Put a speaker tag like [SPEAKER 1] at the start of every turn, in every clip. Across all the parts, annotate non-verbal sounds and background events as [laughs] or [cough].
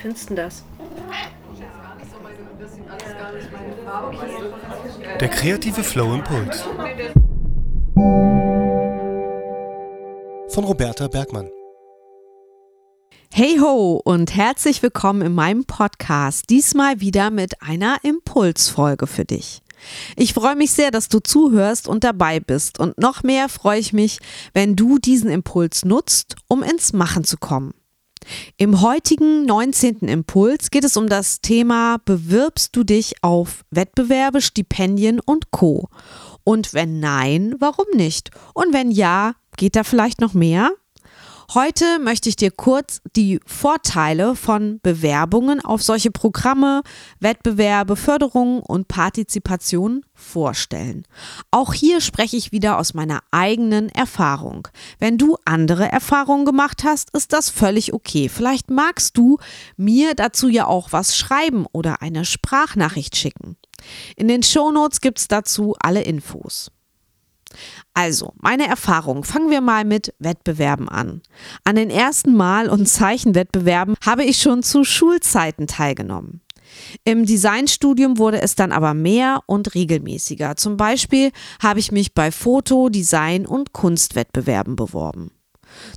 [SPEAKER 1] findest du das?
[SPEAKER 2] Der kreative Flow Impuls. Von Roberta Bergmann.
[SPEAKER 3] Hey ho und herzlich willkommen in meinem Podcast. Diesmal wieder mit einer Impulsfolge für dich. Ich freue mich sehr, dass du zuhörst und dabei bist. Und noch mehr freue ich mich, wenn du diesen Impuls nutzt, um ins Machen zu kommen. Im heutigen 19. Impuls geht es um das Thema Bewirbst du dich auf Wettbewerbe, Stipendien und Co. Und wenn nein, warum nicht? Und wenn ja, geht da vielleicht noch mehr? Heute möchte ich dir kurz die Vorteile von Bewerbungen auf solche Programme, Wettbewerbe, Förderungen und Partizipation vorstellen. Auch hier spreche ich wieder aus meiner eigenen Erfahrung. Wenn du andere Erfahrungen gemacht hast, ist das völlig okay. Vielleicht magst du mir dazu ja auch was schreiben oder eine Sprachnachricht schicken. In den Shownotes gibt es dazu alle Infos. Also, meine Erfahrung. Fangen wir mal mit Wettbewerben an. An den ersten Mal- und Zeichenwettbewerben habe ich schon zu Schulzeiten teilgenommen. Im Designstudium wurde es dann aber mehr und regelmäßiger. Zum Beispiel habe ich mich bei Foto-, Design- und Kunstwettbewerben beworben.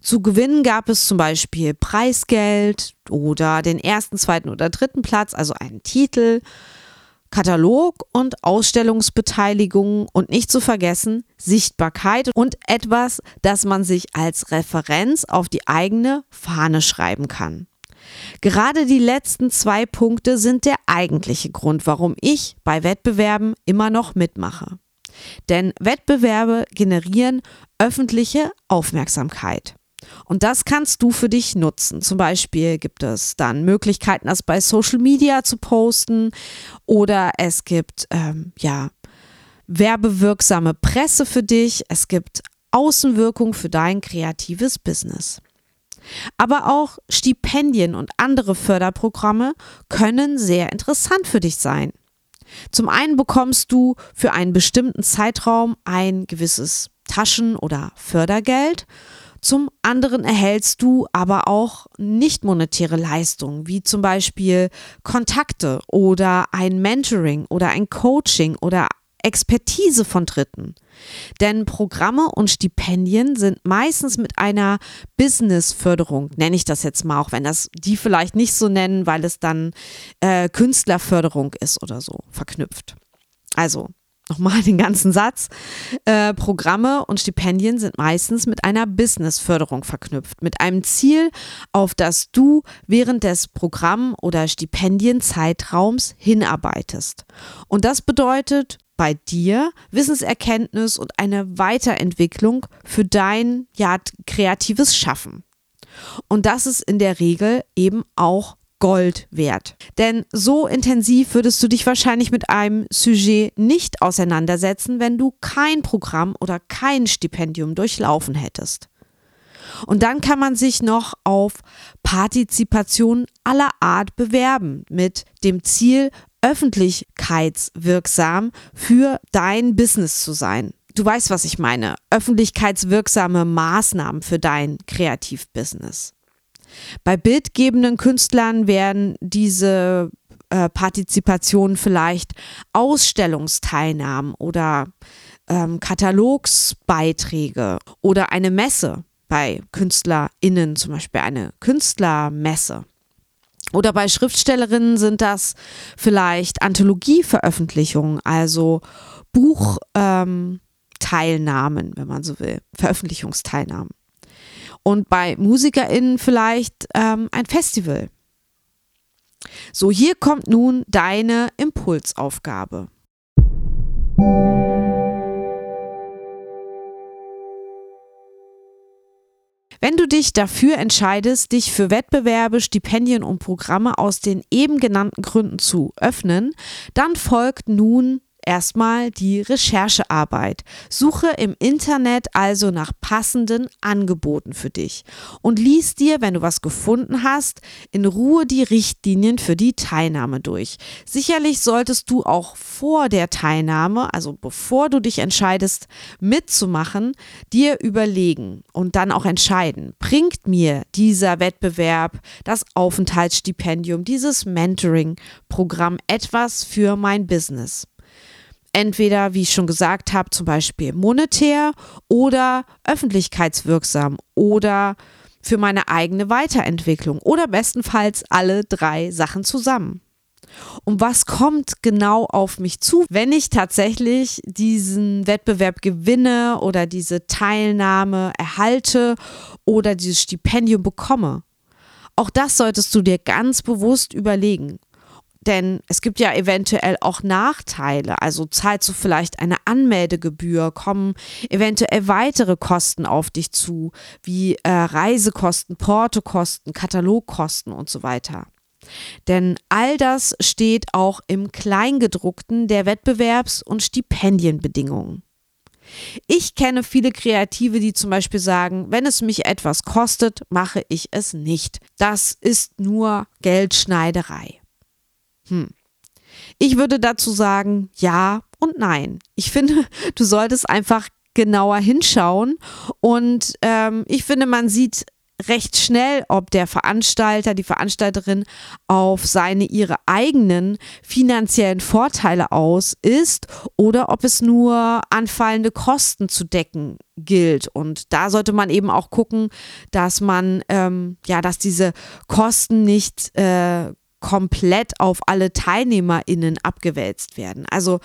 [SPEAKER 3] Zu gewinnen gab es zum Beispiel Preisgeld oder den ersten, zweiten oder dritten Platz, also einen Titel, Katalog und Ausstellungsbeteiligung und nicht zu vergessen Sichtbarkeit und etwas, das man sich als Referenz auf die eigene Fahne schreiben kann. Gerade die letzten zwei Punkte sind der eigentliche Grund, warum ich bei Wettbewerben immer noch mitmache. Denn Wettbewerbe generieren öffentliche Aufmerksamkeit. Und das kannst du für dich nutzen. Zum Beispiel gibt es dann Möglichkeiten, das bei Social Media zu posten oder es gibt ähm, ja werbewirksame Presse für dich. Es gibt Außenwirkung für dein kreatives Business. Aber auch Stipendien und andere Förderprogramme können sehr interessant für dich sein. Zum einen bekommst du für einen bestimmten Zeitraum ein gewisses Taschen- oder Fördergeld zum anderen erhältst du aber auch nicht monetäre Leistungen, wie zum Beispiel Kontakte oder ein Mentoring oder ein Coaching oder Expertise von Dritten. Denn Programme und Stipendien sind meistens mit einer Businessförderung, nenne ich das jetzt mal, auch wenn das die vielleicht nicht so nennen, weil es dann äh, Künstlerförderung ist oder so, verknüpft. Also nochmal den ganzen Satz. Äh, Programme und Stipendien sind meistens mit einer Businessförderung verknüpft, mit einem Ziel, auf das du während des Programm- oder Stipendienzeitraums hinarbeitest. Und das bedeutet bei dir Wissenserkenntnis und eine Weiterentwicklung für dein ja, kreatives Schaffen. Und das ist in der Regel eben auch Gold wert. Denn so intensiv würdest du dich wahrscheinlich mit einem Sujet nicht auseinandersetzen, wenn du kein Programm oder kein Stipendium durchlaufen hättest. Und dann kann man sich noch auf Partizipation aller Art bewerben mit dem Ziel, öffentlichkeitswirksam für dein Business zu sein. Du weißt, was ich meine. Öffentlichkeitswirksame Maßnahmen für dein Kreativbusiness. Bei bildgebenden Künstlern werden diese äh, Partizipationen vielleicht Ausstellungsteilnahmen oder ähm, Katalogsbeiträge oder eine Messe bei KünstlerInnen, zum Beispiel eine Künstlermesse. Oder bei Schriftstellerinnen sind das vielleicht Anthologieveröffentlichungen, also Buchteilnahmen, ähm, wenn man so will, Veröffentlichungsteilnahmen und bei MusikerInnen vielleicht ähm, ein Festival. So, hier kommt nun deine Impulsaufgabe. Wenn du dich dafür entscheidest, dich für Wettbewerbe, Stipendien und Programme aus den eben genannten Gründen zu öffnen, dann folgt nun erstmal die Recherchearbeit. Suche im Internet also nach passenden Angeboten für dich und lies dir, wenn du was gefunden hast, in Ruhe die Richtlinien für die Teilnahme durch. Sicherlich solltest du auch vor der Teilnahme, also bevor du dich entscheidest mitzumachen, dir überlegen und dann auch entscheiden, bringt mir dieser Wettbewerb, das Aufenthaltsstipendium, dieses Mentoring-Programm etwas für mein Business? Entweder, wie ich schon gesagt habe, zum Beispiel monetär oder öffentlichkeitswirksam oder für meine eigene Weiterentwicklung oder bestenfalls alle drei Sachen zusammen. Und was kommt genau auf mich zu, wenn ich tatsächlich diesen Wettbewerb gewinne oder diese Teilnahme erhalte oder dieses Stipendium bekomme? Auch das solltest du dir ganz bewusst überlegen. Denn es gibt ja eventuell auch Nachteile. Also zahlst du vielleicht eine Anmeldegebühr, kommen eventuell weitere Kosten auf dich zu, wie äh, Reisekosten, Portokosten, Katalogkosten und so weiter. Denn all das steht auch im Kleingedruckten der Wettbewerbs- und Stipendienbedingungen. Ich kenne viele Kreative, die zum Beispiel sagen, wenn es mich etwas kostet, mache ich es nicht. Das ist nur Geldschneiderei. Hm. Ich würde dazu sagen, ja und nein. Ich finde, [laughs] du solltest einfach genauer hinschauen und ähm, ich finde, man sieht recht schnell, ob der Veranstalter, die Veranstalterin auf seine, ihre eigenen finanziellen Vorteile aus ist oder ob es nur anfallende Kosten zu decken gilt. Und da sollte man eben auch gucken, dass man, ähm, ja, dass diese Kosten nicht äh, komplett auf alle TeilnehmerInnen abgewälzt werden. Also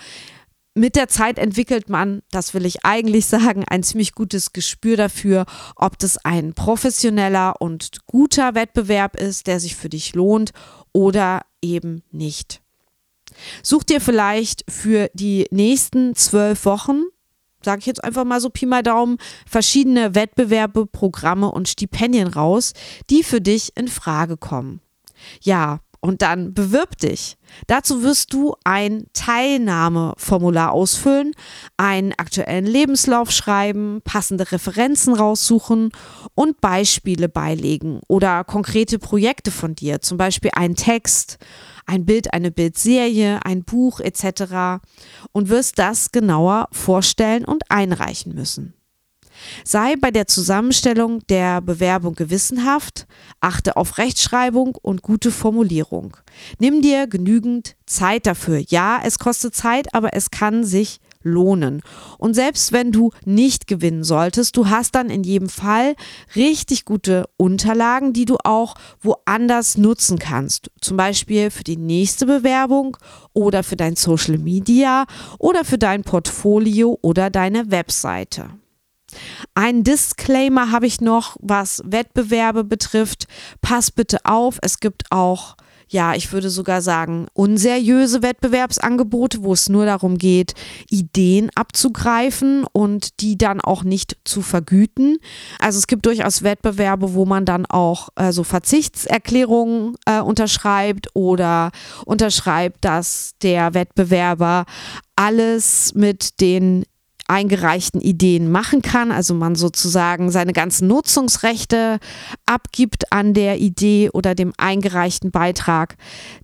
[SPEAKER 3] mit der Zeit entwickelt man, das will ich eigentlich sagen, ein ziemlich gutes Gespür dafür, ob das ein professioneller und guter Wettbewerb ist, der sich für dich lohnt oder eben nicht. Such dir vielleicht für die nächsten zwölf Wochen, sage ich jetzt einfach mal so Pi mal Daumen, verschiedene Wettbewerbe, Programme und Stipendien raus, die für dich in Frage kommen. Ja, und dann bewirb dich. Dazu wirst du ein Teilnahmeformular ausfüllen, einen aktuellen Lebenslauf schreiben, passende Referenzen raussuchen und Beispiele beilegen oder konkrete Projekte von dir, zum Beispiel einen Text, ein Bild, eine Bildserie, ein Buch etc. und wirst das genauer vorstellen und einreichen müssen. Sei bei der Zusammenstellung der Bewerbung gewissenhaft, achte auf Rechtschreibung und gute Formulierung. Nimm dir genügend Zeit dafür. Ja, es kostet Zeit, aber es kann sich lohnen. Und selbst wenn du nicht gewinnen solltest, du hast dann in jedem Fall richtig gute Unterlagen, die du auch woanders nutzen kannst. Zum Beispiel für die nächste Bewerbung oder für dein Social Media oder für dein Portfolio oder deine Webseite. Ein Disclaimer habe ich noch, was Wettbewerbe betrifft. Pass bitte auf, es gibt auch ja, ich würde sogar sagen, unseriöse Wettbewerbsangebote, wo es nur darum geht, Ideen abzugreifen und die dann auch nicht zu vergüten. Also es gibt durchaus Wettbewerbe, wo man dann auch äh, so Verzichtserklärungen äh, unterschreibt oder unterschreibt, dass der Wettbewerber alles mit den eingereichten Ideen machen kann, also man sozusagen seine ganzen Nutzungsrechte abgibt an der Idee oder dem eingereichten Beitrag,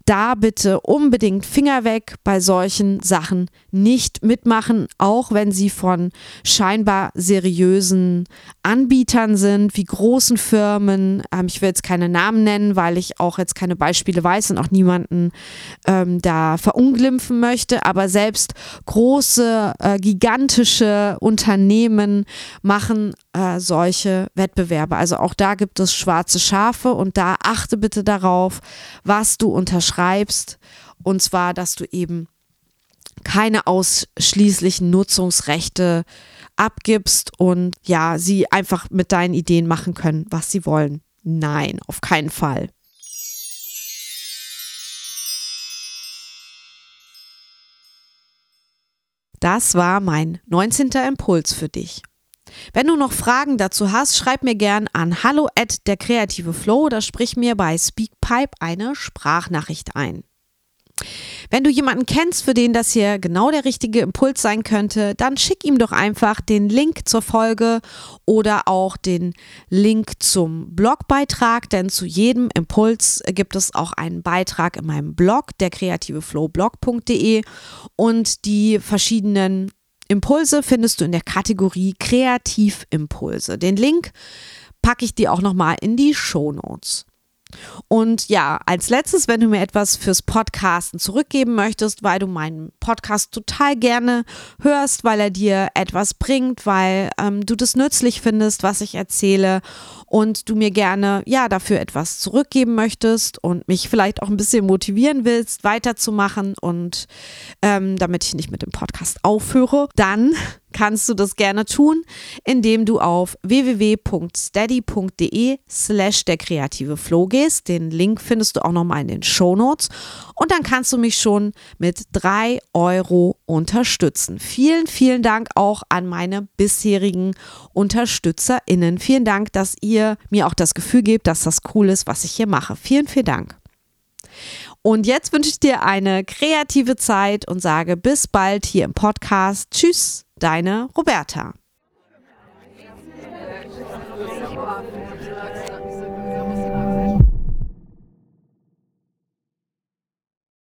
[SPEAKER 3] da bitte unbedingt Finger weg bei solchen Sachen nicht mitmachen, auch wenn sie von scheinbar seriösen Anbietern sind, wie großen Firmen. Ähm, ich will jetzt keine Namen nennen, weil ich auch jetzt keine Beispiele weiß und auch niemanden ähm, da verunglimpfen möchte, aber selbst große, äh, gigantische Unternehmen machen äh, solche Wettbewerbe. Also auch da gibt es schwarze Schafe und da achte bitte darauf, was du unterschreibst. Und zwar, dass du eben keine ausschließlichen Nutzungsrechte abgibst und ja, sie einfach mit deinen Ideen machen können, was sie wollen. Nein, auf keinen Fall. Das war mein 19. Impuls für dich. Wenn du noch Fragen dazu hast, schreib mir gern an hallo at der kreative Flow oder sprich mir bei Speakpipe eine Sprachnachricht ein. Wenn du jemanden kennst, für den das hier genau der richtige Impuls sein könnte, dann schick ihm doch einfach den Link zur Folge oder auch den Link zum Blogbeitrag, denn zu jedem Impuls gibt es auch einen Beitrag in meinem Blog, der kreativeflowblog.de und die verschiedenen Impulse findest du in der Kategorie Kreativimpulse. Den Link packe ich dir auch nochmal in die Show Notes. Und ja, als letztes, wenn du mir etwas fürs Podcasten zurückgeben möchtest, weil du meinen Podcast total gerne hörst, weil er dir etwas bringt, weil ähm, du das nützlich findest, was ich erzähle und du mir gerne ja dafür etwas zurückgeben möchtest und mich vielleicht auch ein bisschen motivieren willst, weiterzumachen und ähm, damit ich nicht mit dem Podcast aufhöre, dann [laughs] kannst du das gerne tun, indem du auf www.steady.de slash der kreative Flow gehst. Den Link findest du auch nochmal in den Show Notes. Und dann kannst du mich schon mit drei Euro unterstützen. Vielen, vielen Dank auch an meine bisherigen UnterstützerInnen. Vielen Dank, dass ihr mir auch das Gefühl gebt, dass das cool ist, was ich hier mache. Vielen, vielen Dank. Und jetzt wünsche ich dir eine kreative Zeit und sage bis bald hier im Podcast. Tschüss, deine Roberta.